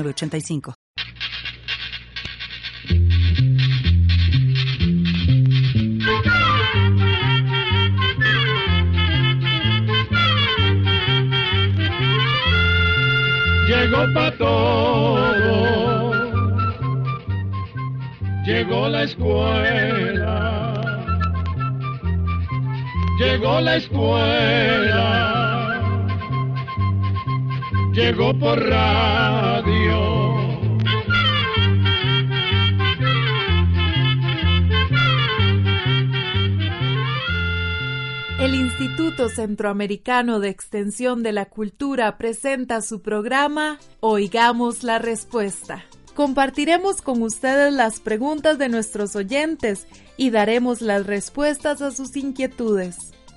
85 Llegó pa' todo, llegó la escuela, llegó la escuela llegó por radio. El Instituto Centroamericano de Extensión de la Cultura presenta su programa Oigamos la Respuesta. Compartiremos con ustedes las preguntas de nuestros oyentes y daremos las respuestas a sus inquietudes.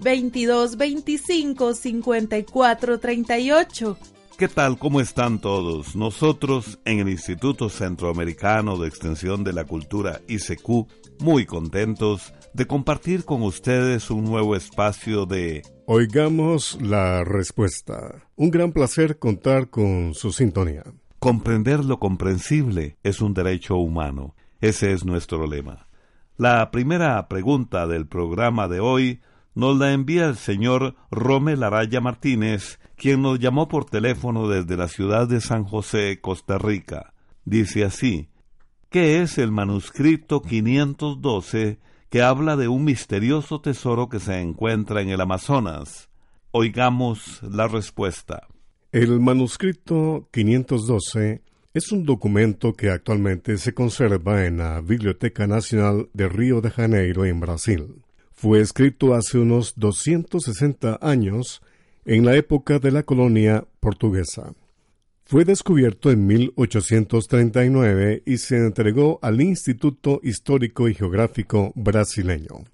22 25 54 38. ¿Qué tal? ¿Cómo están todos? Nosotros en el Instituto Centroamericano de Extensión de la Cultura ICQ, muy contentos de compartir con ustedes un nuevo espacio de Oigamos la respuesta. Un gran placer contar con su sintonía. Comprender lo comprensible es un derecho humano. Ese es nuestro lema. La primera pregunta del programa de hoy nos la envía el señor Romel Araya Martínez, quien nos llamó por teléfono desde la ciudad de San José, Costa Rica. Dice así, ¿qué es el manuscrito 512 que habla de un misterioso tesoro que se encuentra en el Amazonas? Oigamos la respuesta. El manuscrito 512 es un documento que actualmente se conserva en la Biblioteca Nacional de Río de Janeiro, en Brasil. Fue escrito hace unos 260 años en la época de la colonia portuguesa. Fue descubierto en 1839 y se entregó al Instituto Histórico y Geográfico brasileño.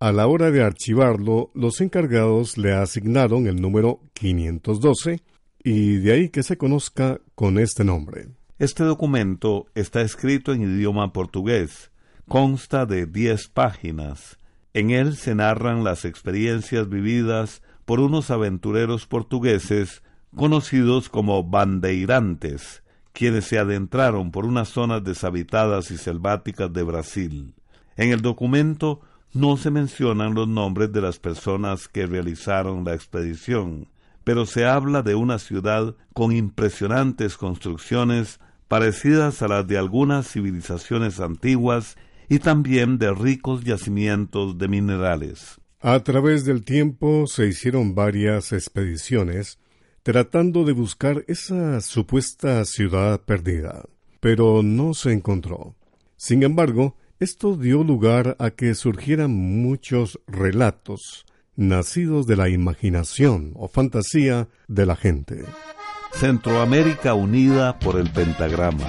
A la hora de archivarlo, los encargados le asignaron el número 512 y de ahí que se conozca con este nombre. Este documento está escrito en idioma portugués, consta de 10 páginas, en él se narran las experiencias vividas por unos aventureros portugueses conocidos como bandeirantes, quienes se adentraron por unas zonas deshabitadas y selváticas de Brasil. En el documento no se mencionan los nombres de las personas que realizaron la expedición, pero se habla de una ciudad con impresionantes construcciones parecidas a las de algunas civilizaciones antiguas y también de ricos yacimientos de minerales. A través del tiempo se hicieron varias expediciones tratando de buscar esa supuesta ciudad perdida, pero no se encontró. Sin embargo, esto dio lugar a que surgieran muchos relatos, nacidos de la imaginación o fantasía de la gente. Centroamérica unida por el pentagrama.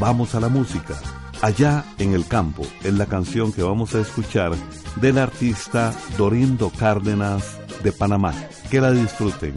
Vamos a la música. Allá en el campo es la canción que vamos a escuchar del artista Dorindo Cárdenas de Panamá. Que la disfruten.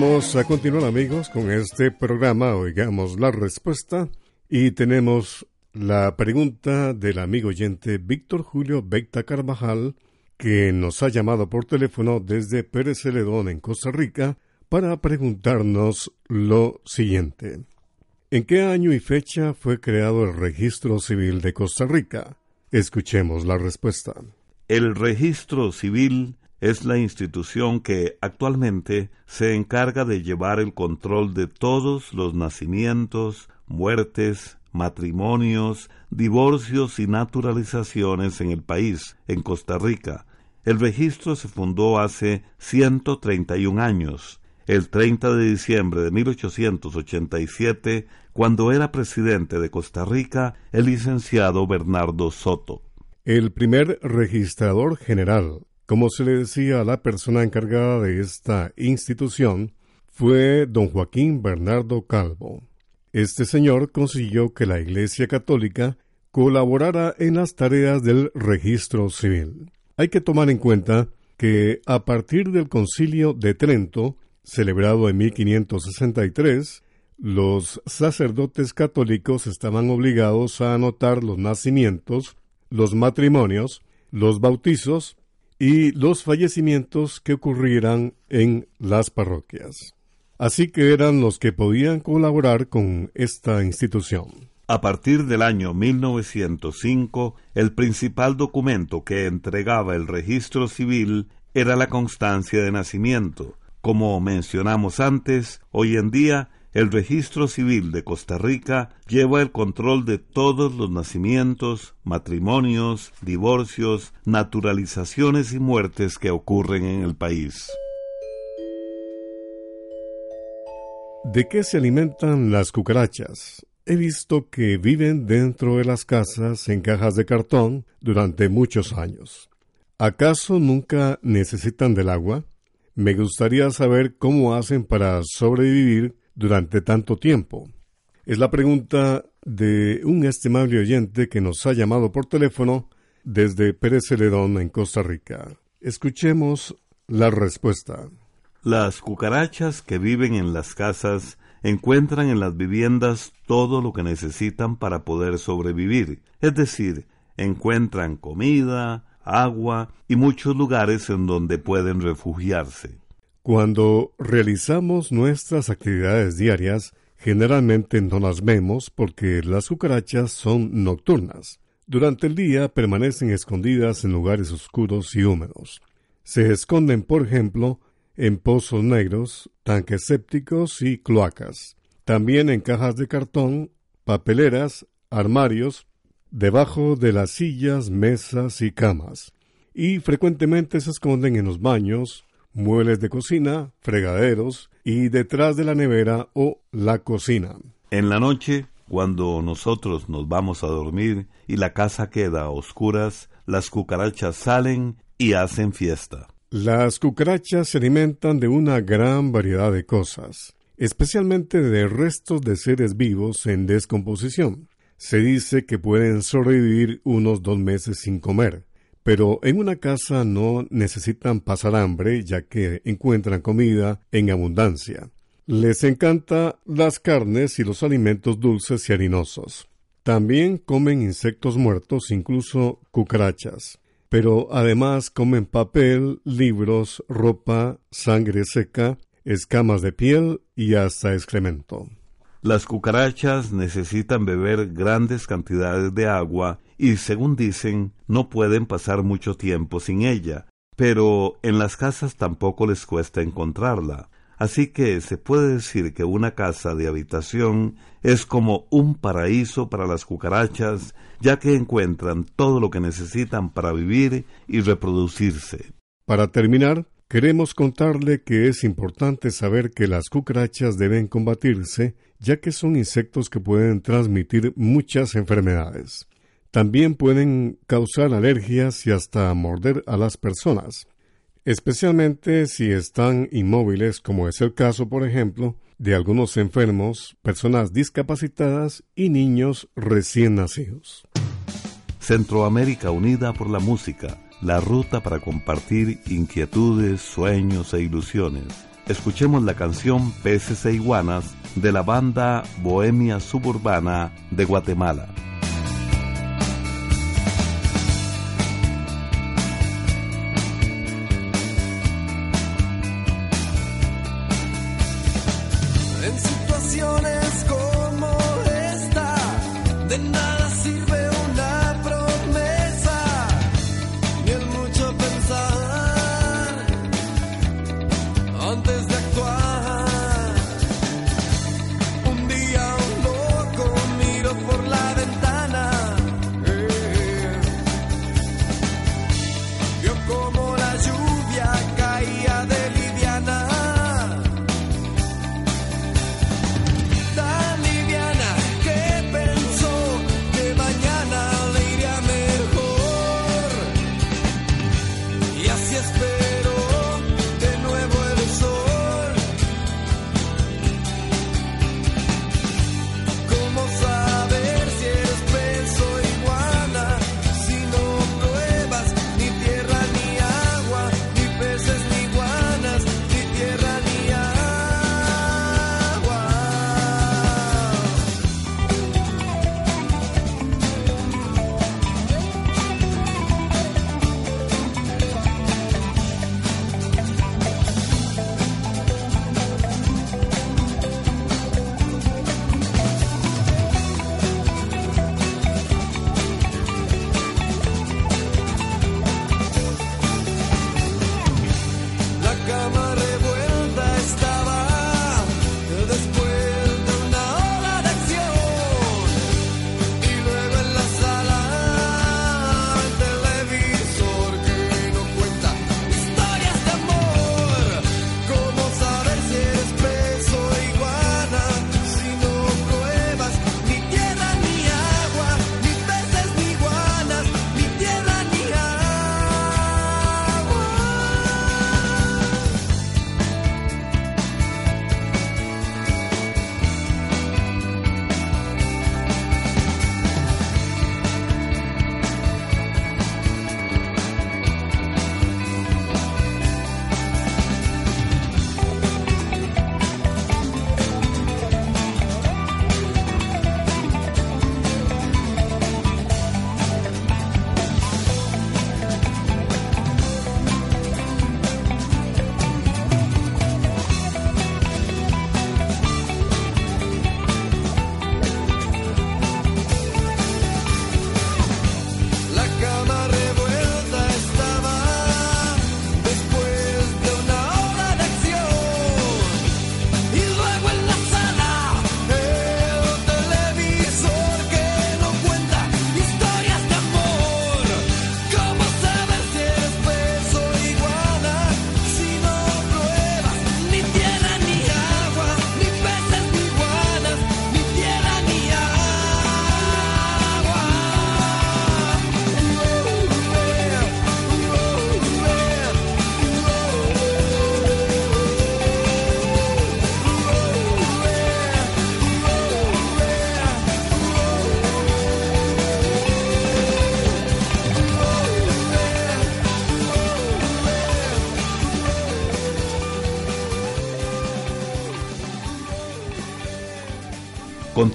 Vamos a continuar amigos con este programa, oigamos la respuesta y tenemos la pregunta del amigo oyente Víctor Julio Becta Carvajal que nos ha llamado por teléfono desde Pérez Celedón en Costa Rica para preguntarnos lo siguiente. ¿En qué año y fecha fue creado el Registro Civil de Costa Rica? Escuchemos la respuesta. El Registro Civil es la institución que actualmente se encarga de llevar el control de todos los nacimientos, muertes, matrimonios, divorcios y naturalizaciones en el país, en Costa Rica. El registro se fundó hace 131 años, el 30 de diciembre de 1887, cuando era presidente de Costa Rica el licenciado Bernardo Soto. El primer registrador general como se le decía a la persona encargada de esta institución, fue don Joaquín Bernardo Calvo. Este señor consiguió que la Iglesia Católica colaborara en las tareas del registro civil. Hay que tomar en cuenta que a partir del concilio de Trento, celebrado en 1563, los sacerdotes católicos estaban obligados a anotar los nacimientos, los matrimonios, los bautizos y los fallecimientos que ocurrieran en las parroquias. Así que eran los que podían colaborar con esta institución. A partir del año 1905, el principal documento que entregaba el registro civil era la constancia de nacimiento. Como mencionamos antes, hoy en día el registro civil de Costa Rica lleva el control de todos los nacimientos, matrimonios, divorcios, naturalizaciones y muertes que ocurren en el país. ¿De qué se alimentan las cucarachas? He visto que viven dentro de las casas en cajas de cartón durante muchos años. ¿Acaso nunca necesitan del agua? Me gustaría saber cómo hacen para sobrevivir durante tanto tiempo? Es la pregunta de un estimable oyente que nos ha llamado por teléfono desde Pérez Celedón, en Costa Rica. Escuchemos la respuesta. Las cucarachas que viven en las casas encuentran en las viviendas todo lo que necesitan para poder sobrevivir, es decir, encuentran comida, agua y muchos lugares en donde pueden refugiarse. Cuando realizamos nuestras actividades diarias, generalmente no las vemos porque las cucarachas son nocturnas. Durante el día permanecen escondidas en lugares oscuros y húmedos. Se esconden, por ejemplo, en pozos negros, tanques sépticos y cloacas. También en cajas de cartón, papeleras, armarios, debajo de las sillas, mesas y camas. Y frecuentemente se esconden en los baños, muebles de cocina, fregaderos y detrás de la nevera o la cocina. En la noche, cuando nosotros nos vamos a dormir y la casa queda a oscuras, las cucarachas salen y hacen fiesta. Las cucarachas se alimentan de una gran variedad de cosas, especialmente de restos de seres vivos en descomposición. Se dice que pueden sobrevivir unos dos meses sin comer, pero en una casa no necesitan pasar hambre ya que encuentran comida en abundancia. Les encanta las carnes y los alimentos dulces y harinosos. También comen insectos muertos, incluso cucarachas pero además comen papel, libros, ropa, sangre seca, escamas de piel y hasta excremento. Las cucarachas necesitan beber grandes cantidades de agua y, según dicen, no pueden pasar mucho tiempo sin ella, pero en las casas tampoco les cuesta encontrarla. Así que se puede decir que una casa de habitación es como un paraíso para las cucarachas, ya que encuentran todo lo que necesitan para vivir y reproducirse. Para terminar, queremos contarle que es importante saber que las cucarachas deben combatirse, ya que son insectos que pueden transmitir muchas enfermedades. También pueden causar alergias y hasta morder a las personas especialmente si están inmóviles, como es el caso, por ejemplo, de algunos enfermos, personas discapacitadas y niños recién nacidos. Centroamérica Unida por la Música, la ruta para compartir inquietudes, sueños e ilusiones. Escuchemos la canción Peces e Iguanas de la banda Bohemia Suburbana de Guatemala.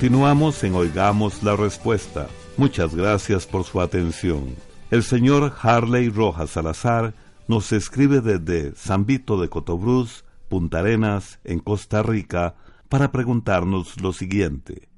Continuamos en Oigamos la Respuesta. Muchas gracias por su atención. El señor Harley Rojas Salazar nos escribe desde San Vito de Cotobruz, Punta Arenas, en Costa Rica, para preguntarnos lo siguiente.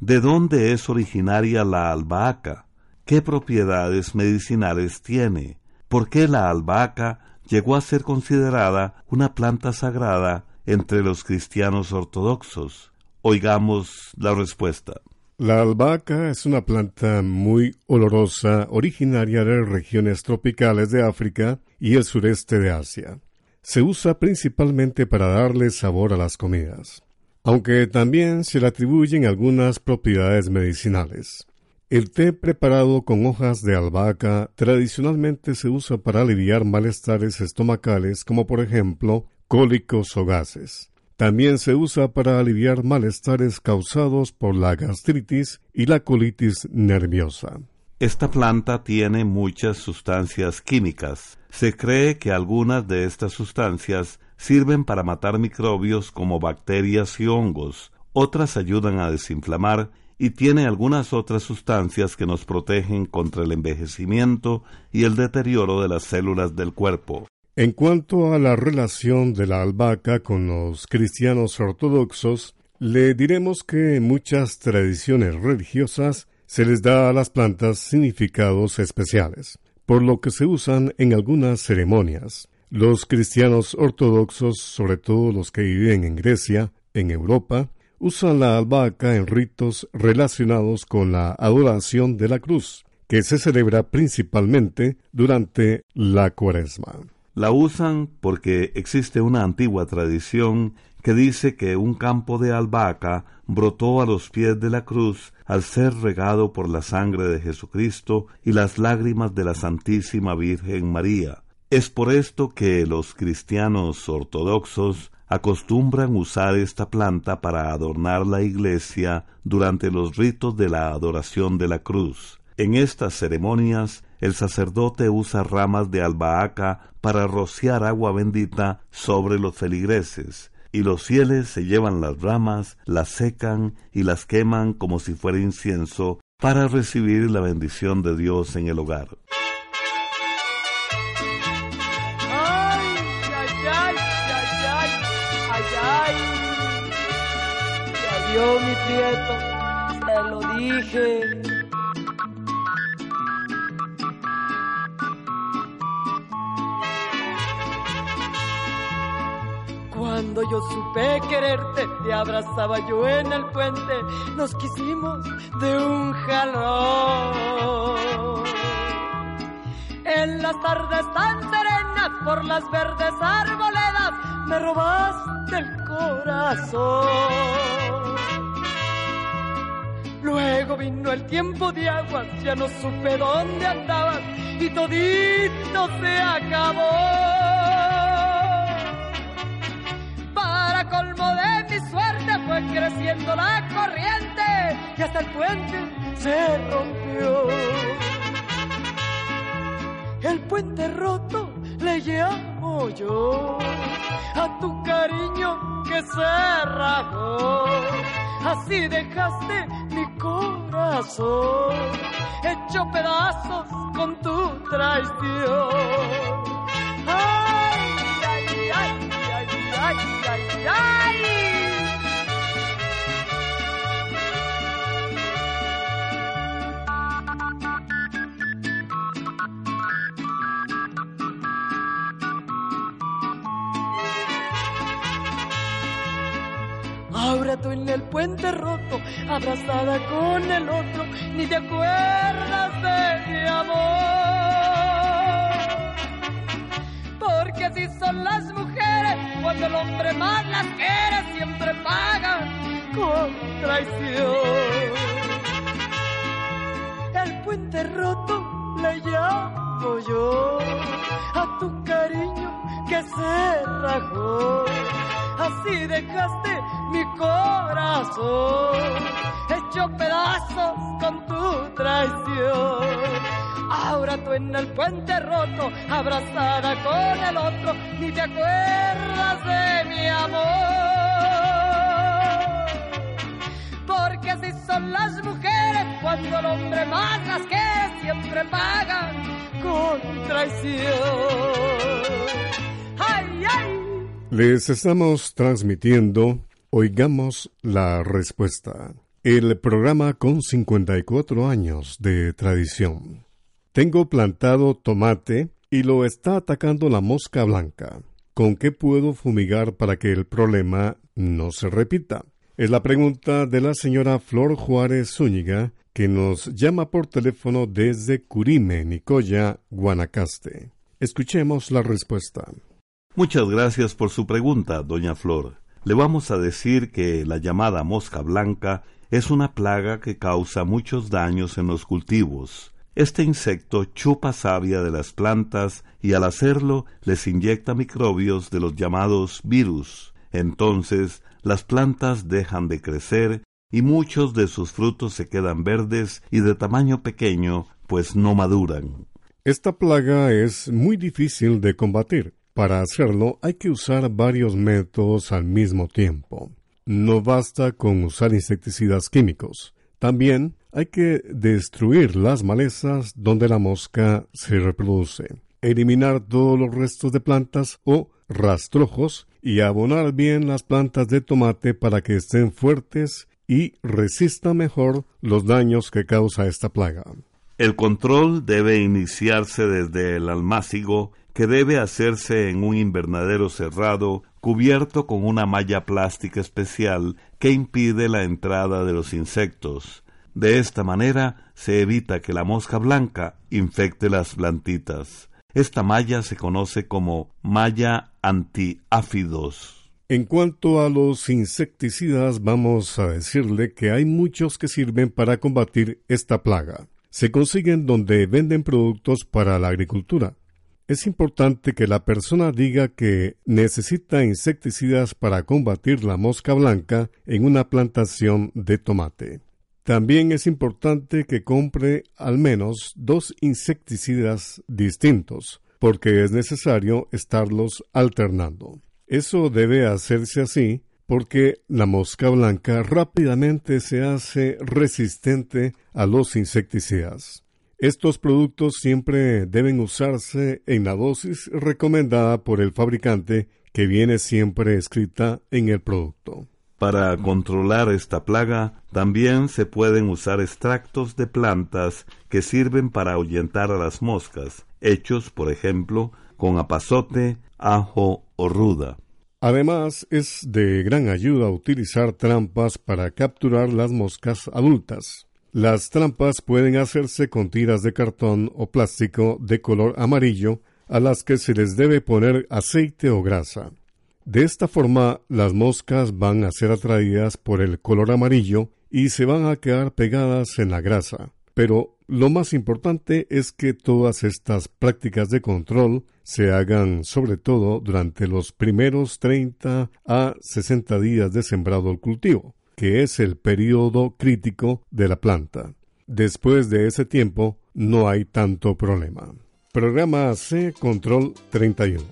¿De dónde es originaria la albahaca? ¿Qué propiedades medicinales tiene? ¿Por qué la albahaca llegó a ser considerada una planta sagrada entre los cristianos ortodoxos? Oigamos la respuesta. La albahaca es una planta muy olorosa originaria de regiones tropicales de África y el sureste de Asia. Se usa principalmente para darle sabor a las comidas, aunque también se le atribuyen algunas propiedades medicinales. El té preparado con hojas de albahaca tradicionalmente se usa para aliviar malestares estomacales como por ejemplo cólicos o gases. También se usa para aliviar malestares causados por la gastritis y la colitis nerviosa. Esta planta tiene muchas sustancias químicas. Se cree que algunas de estas sustancias sirven para matar microbios como bacterias y hongos, otras ayudan a desinflamar y tiene algunas otras sustancias que nos protegen contra el envejecimiento y el deterioro de las células del cuerpo. En cuanto a la relación de la albahaca con los cristianos ortodoxos, le diremos que en muchas tradiciones religiosas se les da a las plantas significados especiales, por lo que se usan en algunas ceremonias. Los cristianos ortodoxos, sobre todo los que viven en Grecia, en Europa, usan la albahaca en ritos relacionados con la adoración de la cruz, que se celebra principalmente durante la cuaresma. La usan porque existe una antigua tradición que dice que un campo de albahaca brotó a los pies de la cruz al ser regado por la sangre de Jesucristo y las lágrimas de la Santísima Virgen María. Es por esto que los cristianos ortodoxos acostumbran usar esta planta para adornar la iglesia durante los ritos de la adoración de la cruz. En estas ceremonias el sacerdote usa ramas de albahaca para rociar agua bendita sobre los feligreses, y los fieles se llevan las ramas, las secan y las queman como si fuera incienso para recibir la bendición de Dios en el hogar. Vio mi prieto, te lo dije. Cuando yo supe quererte, te abrazaba yo en el puente, nos quisimos de un jalón. En las tardes tan serenas, por las verdes arboledas, me robaste el corazón. Luego vino el tiempo de aguas, ya no supe dónde andabas y todito se acabó. Creciendo la corriente y hasta el puente se rompió. El puente roto le llamo yo a tu cariño que se rajó. Así dejaste mi corazón hecho pedazos con tu traición. Ay, ay, ay, ay, ay, ay, en el puente roto, abrazada con el otro, ni te acuerdas de mi amor. Porque así son las mujeres, cuando el hombre más las quiere, siempre pagan con traición. El puente roto le llamo yo a tu cariño que se rajó. Así dejaste mi corazón hecho pedazos con tu traición. Ahora tú en el puente roto, abrazada con el otro, ni te acuerdas de mi amor. porque así son las mujeres cuando el hombre más las quiere siempre pagan con traición. Ay, ay. Les estamos transmitiendo Oigamos la Respuesta, el programa con 54 años de tradición. Tengo plantado tomate y lo está atacando la mosca blanca. ¿Con qué puedo fumigar para que el problema no se repita? Es la pregunta de la señora Flor Juárez Zúñiga, que nos llama por teléfono desde Curime, Nicoya, Guanacaste. Escuchemos la respuesta. Muchas gracias por su pregunta, doña Flor. Le vamos a decir que la llamada mosca blanca es una plaga que causa muchos daños en los cultivos. Este insecto chupa savia de las plantas y al hacerlo les inyecta microbios de los llamados virus. Entonces las plantas dejan de crecer y muchos de sus frutos se quedan verdes y de tamaño pequeño, pues no maduran. Esta plaga es muy difícil de combatir. Para hacerlo hay que usar varios métodos al mismo tiempo. No basta con usar insecticidas químicos. También hay que destruir las malezas donde la mosca se reproduce, eliminar todos los restos de plantas o rastrojos y abonar bien las plantas de tomate para que estén fuertes y resistan mejor los daños que causa esta plaga. El control debe iniciarse desde el almácigo que debe hacerse en un invernadero cerrado cubierto con una malla plástica especial que impide la entrada de los insectos. De esta manera se evita que la mosca blanca infecte las plantitas. Esta malla se conoce como malla antiáfidos. En cuanto a los insecticidas, vamos a decirle que hay muchos que sirven para combatir esta plaga. Se consiguen donde venden productos para la agricultura. Es importante que la persona diga que necesita insecticidas para combatir la mosca blanca en una plantación de tomate. También es importante que compre al menos dos insecticidas distintos, porque es necesario estarlos alternando. Eso debe hacerse así porque la mosca blanca rápidamente se hace resistente a los insecticidas. Estos productos siempre deben usarse en la dosis recomendada por el fabricante que viene siempre escrita en el producto. Para controlar esta plaga, también se pueden usar extractos de plantas que sirven para ahuyentar a las moscas, hechos, por ejemplo, con apazote, ajo o ruda. Además, es de gran ayuda utilizar trampas para capturar las moscas adultas. Las trampas pueden hacerse con tiras de cartón o plástico de color amarillo a las que se les debe poner aceite o grasa. De esta forma, las moscas van a ser atraídas por el color amarillo y se van a quedar pegadas en la grasa. Pero lo más importante es que todas estas prácticas de control se hagan sobre todo durante los primeros 30 a 60 días de sembrado el cultivo que es el periodo crítico de la planta. Después de ese tiempo no hay tanto problema. Programa C Control 31.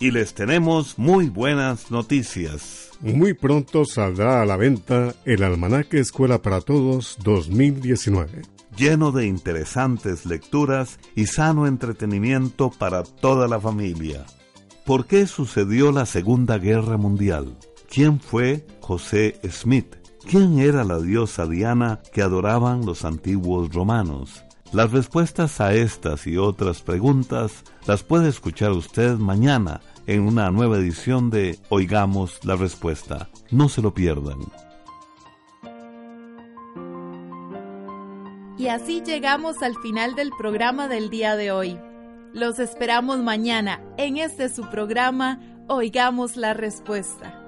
Y les tenemos muy buenas noticias. Muy pronto saldrá a la venta el Almanaque Escuela para Todos 2019. Lleno de interesantes lecturas y sano entretenimiento para toda la familia. ¿Por qué sucedió la Segunda Guerra Mundial? ¿Quién fue José Smith? ¿Quién era la diosa Diana que adoraban los antiguos romanos? Las respuestas a estas y otras preguntas las puede escuchar usted mañana en una nueva edición de Oigamos la Respuesta. No se lo pierdan. Y así llegamos al final del programa del día de hoy. Los esperamos mañana en este su programa Oigamos la Respuesta.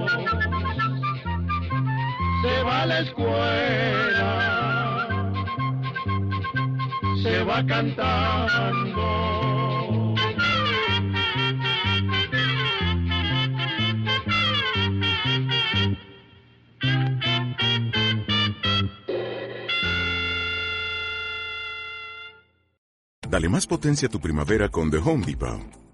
Se va a la escuela, se va cantando. Dale más potencia a tu primavera con The Home Depot.